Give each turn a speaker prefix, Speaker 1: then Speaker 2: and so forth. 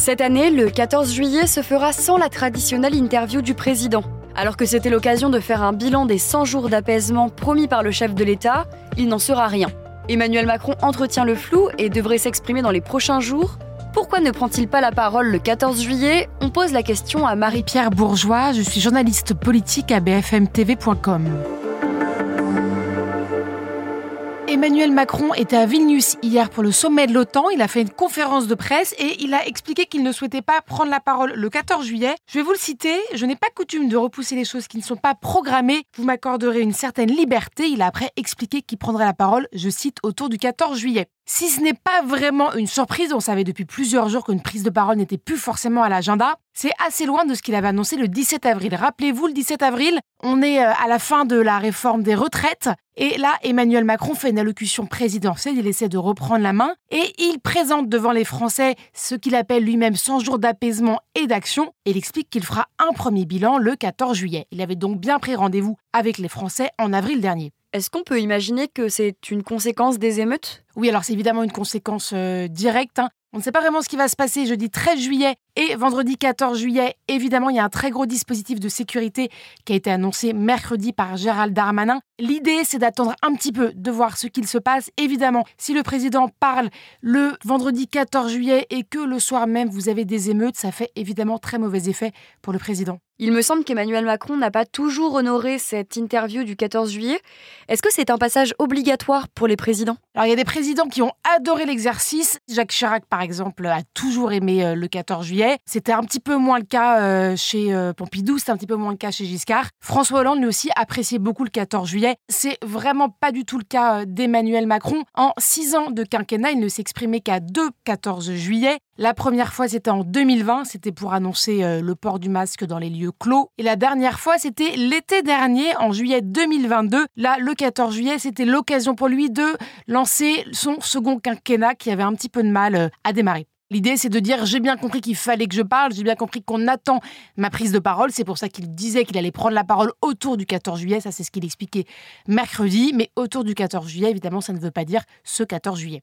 Speaker 1: Cette année, le 14 juillet se fera sans la traditionnelle interview du président. Alors que c'était l'occasion de faire un bilan des 100 jours d'apaisement promis par le chef de l'État, il n'en sera rien. Emmanuel Macron entretient le flou et devrait s'exprimer dans les prochains jours. Pourquoi ne prend-il pas la parole le 14 juillet? On pose la question à Marie-Pierre Bourgeois, je suis journaliste politique à bfmtv.com. Emmanuel Macron était à Vilnius hier pour le sommet de l'OTAN. Il a fait une conférence de presse et il a expliqué qu'il ne souhaitait pas prendre la parole le 14 juillet. Je vais vous le citer. Je n'ai pas coutume de repousser les choses qui ne sont pas programmées. Vous m'accorderez une certaine liberté. Il a après expliqué qu'il prendrait la parole, je cite, autour du 14 juillet. Si ce n'est pas vraiment une surprise, on savait depuis plusieurs jours qu'une prise de parole n'était plus forcément à l'agenda. C'est assez loin de ce qu'il avait annoncé le 17 avril. Rappelez-vous, le 17 avril, on est euh, à la fin de la réforme des retraites. Et là, Emmanuel Macron fait une allocution présidentielle, il essaie de reprendre la main et il présente devant les Français ce qu'il appelle lui-même 100 jours d'apaisement et d'action. Et il explique qu'il fera un premier bilan le 14 juillet. Il avait donc bien pris rendez-vous avec les Français en avril dernier. Est-ce qu'on peut imaginer que c'est une conséquence des émeutes? Oui, alors c'est évidemment une conséquence euh, directe. Hein. On ne sait pas vraiment ce qui va se passer jeudi 13 juillet et vendredi 14 juillet. Évidemment, il y a un très gros dispositif de sécurité qui a été annoncé mercredi par Gérald Darmanin. L'idée, c'est d'attendre un petit peu, de voir ce qu'il se passe. Évidemment, si le président parle le vendredi 14 juillet et que le soir même vous avez des émeutes, ça fait évidemment très mauvais effet pour le président. Il me semble qu'Emmanuel Macron n'a pas toujours honoré cette interview du 14 juillet. Est-ce que c'est un passage obligatoire pour les présidents? Alors il y a des présidents qui ont adoré l'exercice. Jacques Chirac, par exemple, a toujours aimé euh, le 14 juillet. C'était un petit peu moins le cas euh, chez euh, Pompidou, c'était un petit peu moins le cas chez Giscard. François Hollande, lui aussi, appréciait beaucoup le 14 juillet. C'est vraiment pas du tout le cas d'Emmanuel Macron. En six ans de quinquennat, il ne s'exprimait qu'à deux 14 juillet. La première fois, c'était en 2020, c'était pour annoncer euh, le port du masque dans les lieux clos. Et la dernière fois, c'était l'été dernier, en juillet 2022. Là, le 14 juillet, c'était l'occasion pour lui de lancer son second quinquennat qui avait un petit peu de mal euh, à démarrer. L'idée, c'est de dire j'ai bien compris qu'il fallait que je parle, j'ai bien compris qu'on attend ma prise de parole. C'est pour ça qu'il disait qu'il allait prendre la parole autour du 14 juillet. Ça, c'est ce qu'il expliquait mercredi. Mais autour du 14 juillet, évidemment, ça ne veut pas dire ce 14 juillet.